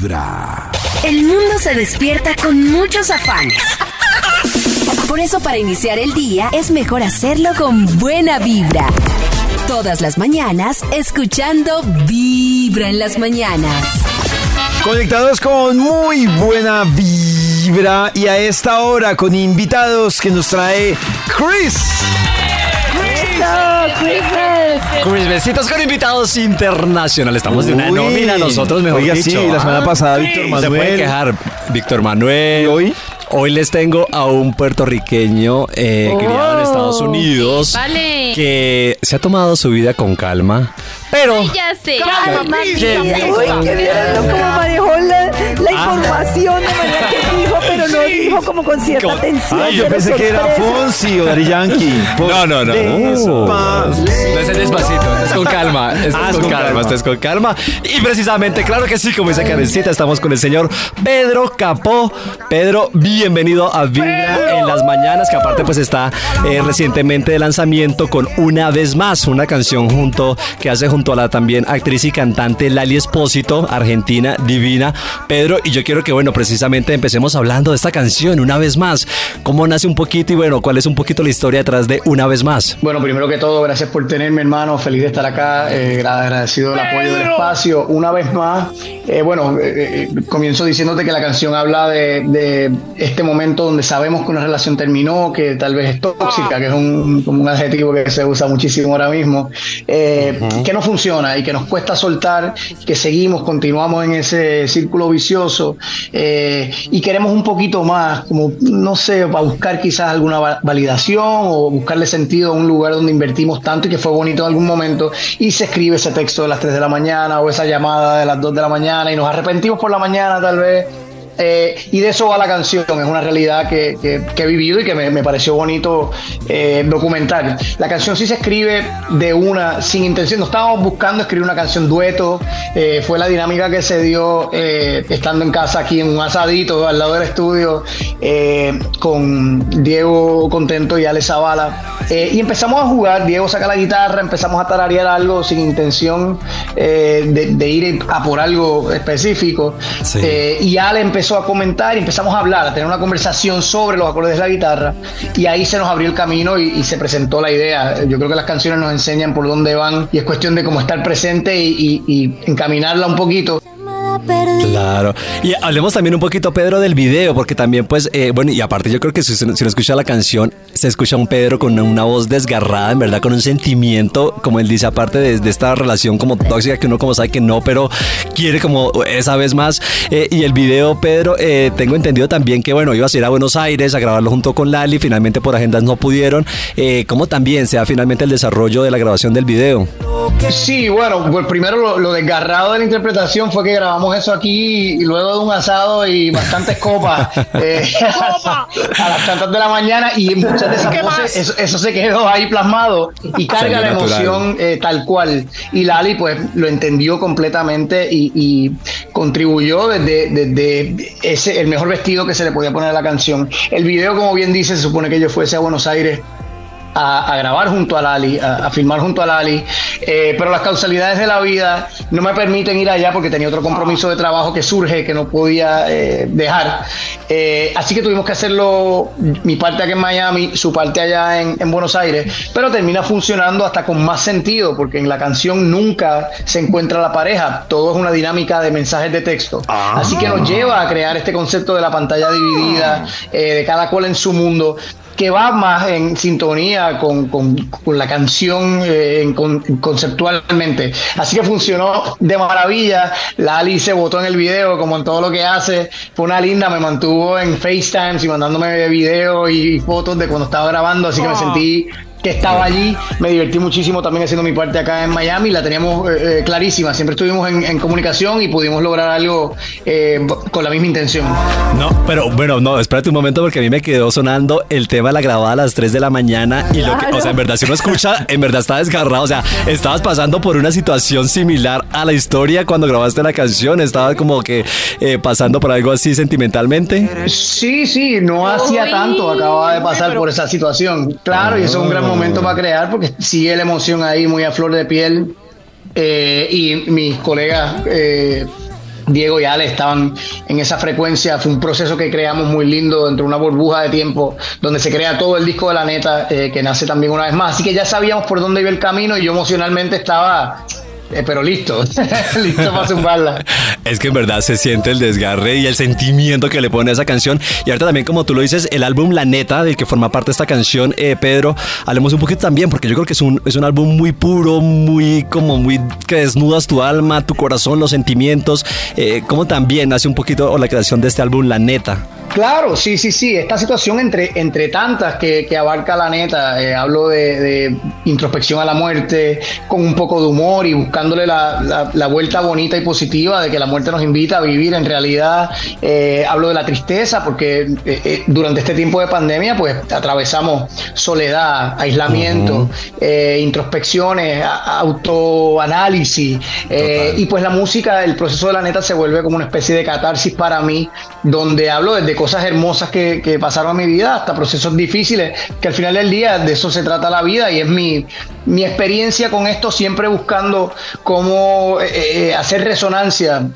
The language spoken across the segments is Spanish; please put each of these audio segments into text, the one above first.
Vibra. El mundo se despierta con muchos afanes. Por eso para iniciar el día es mejor hacerlo con buena vibra. Todas las mañanas escuchando Vibra en las mañanas. Conectados con muy buena vibra y a esta hora con invitados que nos trae Chris. Chris, besitos con invitados internacionales. Estamos de una Uy. nómina nosotros, mejor Oiga, dicho. sí, la semana Ah, pasada Víctor Se puede Manuel. quejar Víctor Manuel. ¿Y hoy? Hoy les tengo a un puertorriqueño eh, criado en Estados Unidos Vale. que se ha tomado su vida con calma, pero Ya sé. Uy, qué bien, ¿no? Como manejó la, la información de manera que dijo, pero no dijo como con cierta Como- tensión. Ay, yo pensé que era. Fonsi o Daddy Yankee. No, no, no. Despacio. No es despacito, es con calma, Ah, es con con calma, calma. es con calma. Y precisamente, claro que sí, como dice Karencita, estamos con el señor Pedro Capó. Pedro, bienvenido a Vibra en las mañanas, que aparte pues está eh, recientemente de lanzamiento con Una vez más, una canción junto que hace junto a la también actriz y cantante Lali Espósito, argentina, divina. Pedro, y yo quiero que bueno, precisamente empecemos hablando de esta canción, Una vez más. ¿Cómo nace un poquito y bueno, cuál es un poquito la historia detrás de Una vez más? Bueno, primero que todo, gracias por tenerme, hermano. Feliz de estar acá. eh, agradecido del apoyo del espacio. Una vez más, eh, bueno, eh, comienzo diciéndote que la canción habla de, de este momento donde sabemos que una relación terminó, que tal vez es tóxica, que es un, como un adjetivo que se usa muchísimo ahora mismo, eh, que no funciona y que nos cuesta soltar, que seguimos, continuamos en ese círculo vicioso eh, y queremos un poquito más, como, no sé, para buscar quizás alguna va- validación o buscarle sentido a un lugar donde invertimos tanto y que fue bonito en algún momento y se escribe ese texto de las 3 de la mañana o esa llamada de las 2 de la mañana y nos arrepentimos por la mañana tal vez. Eh, y de eso va la canción, es una realidad que, que- que he vivido y que me, me pareció bonito eh, documentar. La canción sí se escribe de una, sin intención, no estábamos buscando escribir una canción dueto, eh, fue la dinámica que se dio eh, estando en casa aquí en un asadito al lado del estudio eh, con Diego Contento y Ale Zavala. Y empezamos a jugar, Diego saca la guitarra, empezamos a tararear algo sin intención de, de ir a por algo específico. Sí. Y Ale empezó a comentar y empezamos a hablar, a tener una conversación sobre los acordes de la guitarra y ahí se nos abrió el camino y, se presentó la idea. Yo creo que las canciones nos enseñan por dónde van y es cuestión de cómo estar presente y encaminarla un poquito. Claro. Y hablemos también un poquito, Pedro, del video, porque también, pues, eh, bueno, y aparte yo creo que si, si uno escucha la canción, se escucha a un Pedro con una voz desgarrada, en verdad, con un sentimiento, como él dice, aparte de, de esta relación como tóxica, que uno como sabe que no, pero quiere como esa vez más. Eh, y el video, Pedro, eh, tengo entendido también que, bueno, ibas a ir a Buenos Aires a grabarlo junto con Lali, finalmente por agendas no pudieron. Eh, ¿Cómo también se da finalmente el desarrollo de la grabación del video? Sí, bueno, pues primero lo, lo desgarrado de la interpretación fue que grabamos eso aquí y luego de un asado y bastantes copas eh, a las tantas de la mañana y muchas de esas voces, eso, eso se quedó ahí plasmado y carga Salió la natural. emoción eh, tal cual. Y Lali pues lo entendió completamente y, y contribuyó desde, desde ese, el mejor vestido que se le podía poner a la canción. El video, como bien dice, se supone que yo fuese a Buenos Aires a, a grabar junto a Lali, a, a filmar junto a Lali, eh, pero las causalidades de la vida no me permiten ir allá porque tenía otro compromiso de trabajo que surge que no podía eh, dejar. Eh, así que tuvimos que hacerlo, mi parte aquí en Miami, su parte allá en, en Buenos Aires, pero termina funcionando hasta con más sentido porque en la canción nunca se encuentra la pareja, todo es una dinámica de mensajes de texto. Así que nos lleva a crear este concepto de la pantalla dividida, eh, de cada cual en su mundo que va más en sintonía con, con- con la canción eh, con- conceptualmente. Así que funcionó de maravilla. La Ali se votó en el video, como en todo lo que hace. Fue una linda, me mantuvo en FaceTime y mandándome videos y fotos de cuando estaba grabando, así que me sentí que estaba allí, me divertí muchísimo también haciendo mi parte acá en Miami, la teníamos eh, eh, clarísima, siempre estuvimos en, en comunicación y pudimos lograr algo eh, con la misma intención. No, pero bueno, no, espérate un momento porque a mí me quedó sonando el tema de la grabada a las 3 de la mañana y lo que, o sea, en verdad, si uno escucha, en verdad está desgarrado, o sea, estabas pasando por una situación similar a la historia cuando grabaste la canción, estabas como que eh, pasando por algo así sentimentalmente. Sí, sí, no hacía tanto, acababa de pasar por esa situación. Claro, y eso es un gran momento para crear porque sigue la emoción ahí muy a flor de piel. Eh, y mis colegas eh, Diego y Ale estaban en esa frecuencia. Fue un proceso que creamos muy lindo dentro de una burbuja de tiempo donde se crea todo el disco de la neta eh, que nace también una vez más. Así que ya sabíamos por dónde iba el camino y yo emocionalmente estaba eh, pero listo, listo para zumbarla. Es que en verdad se siente el desgarre y el sentimiento que le pone a esa canción. Y ahorita también, como tú lo dices, el álbum La Neta, del que forma parte esta canción, eh, Pedro, hablemos un poquito también, porque yo creo que es un, es un álbum muy puro, muy como muy que desnudas tu alma, tu corazón, los sentimientos. Eh, como también hace un poquito la creación de este álbum La Neta. Claro, sí, sí, sí. Esta situación entre, entre tantas que, abarca la neta, eh, hablo de, introspección a la muerte, con un poco de humor y buscándole la, la, vuelta bonita y positiva de que la muerte nos invita a vivir en realidad. Eh, hablo de la tristeza, porque eh, durante este tiempo de pandemia, pues atravesamos soledad, aislamiento, introspecciones, autoanálisis. y pues la música, el proceso de la neta se vuelve como una especie de catarsis para mí, donde hablo desde cosas hermosas que, pasaron en mi vida hasta procesos difíciles, que al final del día de eso se trata la vida y es mi, mi experiencia con esto, siempre buscando cómo eh, eh, hacer resonancia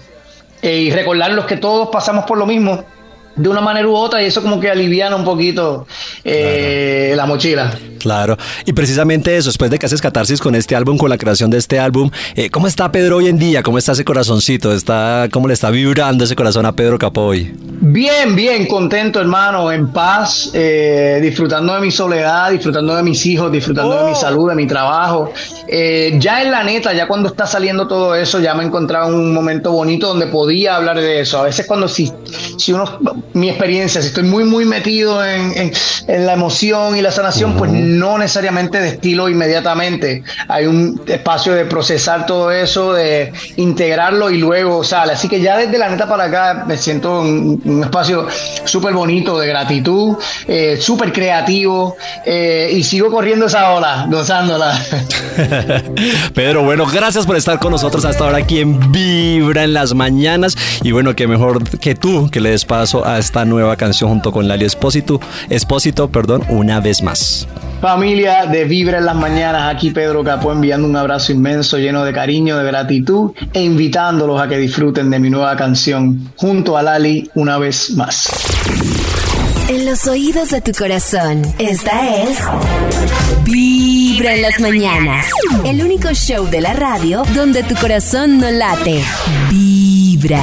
eh, y recordarlos que todos pasamos por lo mismo de una manera u otra y eso como que aliviana un poquito la mochila. Claro, y precisamente eso, después de que haces catarsis con este álbum, con la creación de este álbum, eh, ¿cómo está Pedro hoy en día? ¿Cómo está ese corazoncito? ¿Está, ¿Cómo le está vibrando ese corazón a Pedro Capoy? Bien, bien, contento hermano, en paz, eh, disfrutando de mi soledad, disfrutando de mis hijos, disfrutando de mi oh. salud, de mi trabajo. Eh, ya en la neta, ya cuando está saliendo todo eso, ya me he encontrado un momento bonito donde podía hablar de eso. A veces cuando si, si uno, mi experiencia, si estoy muy, muy metido en, en, la emoción y la sanación, pues no necesariamente destilo inmediatamente. Hay un espacio de procesar todo eso, de integrarlo y luego sale. Así que ya desde la neta para acá me siento un, un espacio súper bonito de gratitud, eh, súper creativo eh, y sigo corriendo esa ola, gozándola. Pedro, bueno, gracias por estar con nosotros hasta ahora aquí en Vibra en las mañanas. Y bueno, que mejor que tú que le des paso a esta nueva canción junto con Lali Espósito, Espósito, perdón, una vez más. Familia de Vibra en las Mañanas, aquí Pedro Capó enviando un abrazo inmenso lleno de cariño, de gratitud e invitándolos a que disfruten de mi nueva canción junto a Lali una vez más. En los oídos de tu corazón, esta es Vibra en las Mañanas, el único show de la radio donde tu corazón no late. Vibra.